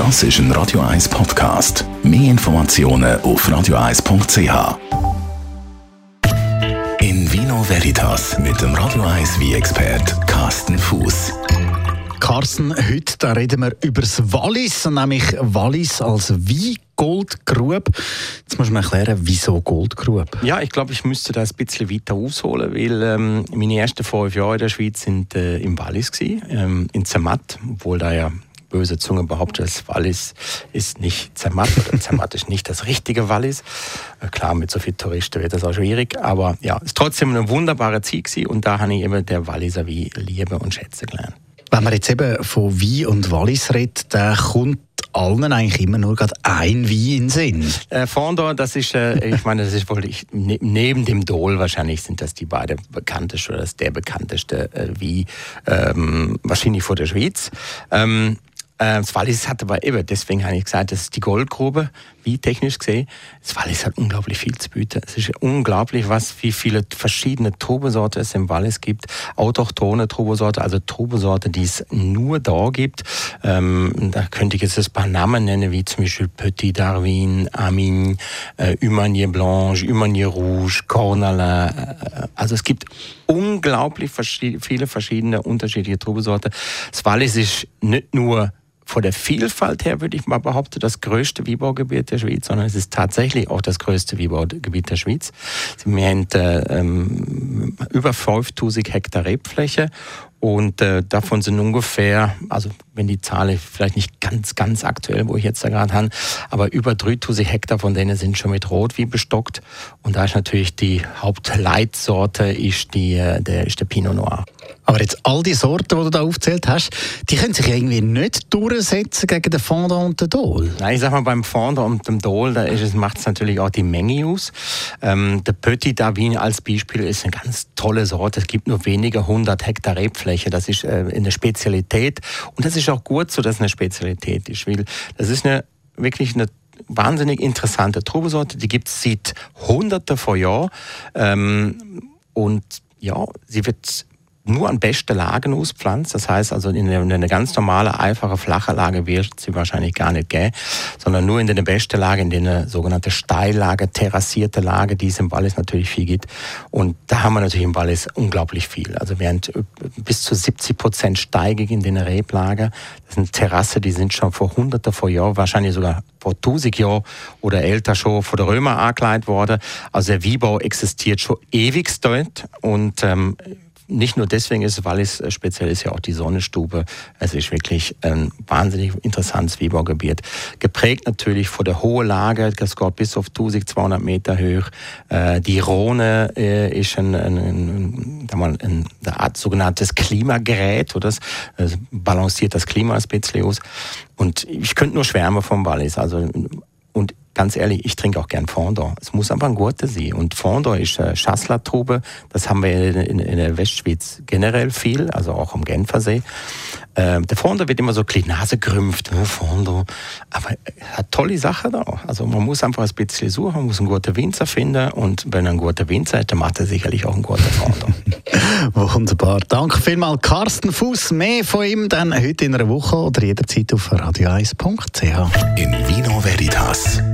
Das ist ein Radio 1 Podcast. Mehr Informationen auf radio1.ch. In Vino Veritas mit dem Radio 1 wie expert Carsten Fuß. Carsten, heute da reden wir über das Wallis, nämlich Wallis als Weingoldgrube. Jetzt muss man erklären, wieso Goldgrube? Ja, ich glaube, ich müsste das ein bisschen weiter ausholen, weil ähm, meine ersten fünf Jahre in der Schweiz sind äh, im Wallis gewesen, ähm, in Zermatt, obwohl da ja böse Zunge behauptet, das Wallis ist nicht Zermatt oder Zermatt ist nicht das richtige Wallis. Äh, klar, mit so vielen Touristen wird das auch schwierig, aber ja, es ist trotzdem eine wunderbare Zeit und da habe ich eben der Walliser wie liebe und schätze gelernt. Wenn man jetzt eben von Wein und Wallis redet, dann kommt allen eigentlich immer nur gerade ein Wein in Sinn. Äh, Fondor, das ist, äh, ich meine, das ist wohl ich, ne, neben dem Dol wahrscheinlich sind das die beiden bekanntesten oder das der bekannteste äh, Wein ähm, wahrscheinlich vor der Schweiz. Ähm, äh, das Wallis hat aber eben, deswegen habe ich gesagt, das ist die Goldgrube, wie technisch gesehen. Das Wallis hat unglaublich viel zu bieten. Es ist unglaublich, was, wie viele verschiedene Trubesorten es im Wallis gibt. Autochtone Trubesorte, also Trubesorte, die es nur da gibt. Ähm, da könnte ich jetzt ein paar Namen nennen, wie zum Beispiel Petit Darwin, Amin, äh, Humanier Blanche, Humanier Rouge, Cornalin. Äh, also es gibt unglaublich verschi viele verschiedene unterschiedliche Trubesorte. Das Wallis ist nicht nur von der Vielfalt her würde ich mal behaupten, das größte Weinbaugebiet der Schweiz, sondern es ist tatsächlich auch das größte Weinbaugebiet der Schweiz. Wir haben äh, ähm, über 5000 Hektar Rebfläche und äh, davon sind ungefähr, also wenn die Zahl vielleicht nicht ganz, ganz aktuell, wo ich jetzt da gerade habe, aber über 3000 Hektar von denen sind schon mit Rotwein bestockt. Und da ist natürlich die Hauptleitsorte ist, die, äh, der, ist der Pinot Noir. Aber jetzt all die Sorten, die du da aufgezählt hast, die können sich irgendwie nicht durchsetzen gegen den Fondant und den Dol. Nein, ich sag mal, beim Fondant und dem Dol, da macht es natürlich auch die Menge aus. Ähm, der Petit Davin als Beispiel ist eine ganz tolle Sorte. Es gibt nur wenige hundert Hektar Rebfläche. Das ist äh, eine Spezialität. Und das ist auch gut so, dass es eine Spezialität ist. Weil das ist eine, wirklich eine wahnsinnig interessante Trubesorte. Die gibt es seit Hunderten von Jahren. Ähm, und ja, sie wird nur an besten Lagen auspflanzt. Das heißt also, in eine, in eine ganz normale, einfache, flache Lage wird sie wahrscheinlich gar nicht geben, sondern nur in der besten Lage, in der sogenannte Steillage, terrassierte Lage, die es im Wallis natürlich viel gibt. Und da haben wir natürlich im Wallis unglaublich viel. Also während bis zu 70 Prozent steigig in den Reblager. Das sind Terrasse, die sind schon vor hunderte vor Jahren, wahrscheinlich sogar vor 1000 Jahren oder älter schon von der Römer angelegt worden. Also der Wiebau existiert schon ewig dort und ähm, nicht nur deswegen ist Wallis äh, speziell, ist ja auch die Sonnenstube. Es ist wirklich ein wahnsinnig interessantes Wiebergebiet. Geprägt natürlich vor der hohen Lage, das geht bis auf 1200 Meter hoch. Äh, die Rhone äh, ist ein, ein, ein, ein, eine Art sogenanntes Klimagerät, oder das balanciert das Klima ein bisschen aus. Und ich könnte nur schwärmen vom Wallis. Also ganz ehrlich, ich trinke auch gern Fondant. Es muss einfach ein guter sein. Und Fondant ist äh, Schasslertrube. Das haben wir in, in, in, der Westschweiz generell viel, also auch am Genfersee. Ähm, der Fondant wird immer so klein Nase gerümpft, ne, Fondant. Aber er hat tolle Sachen da. Also man muss einfach ein bisschen suchen, man muss einen guten Winzer finden. Und wenn er einen guten Winzer hat, dann macht er sicherlich auch einen guten Fondant. Wunderbar. Danke vielmals, Carsten Fuß. Mehr von ihm dann heute in einer Woche oder jederzeit auf radio1.ch. In Vino Veritas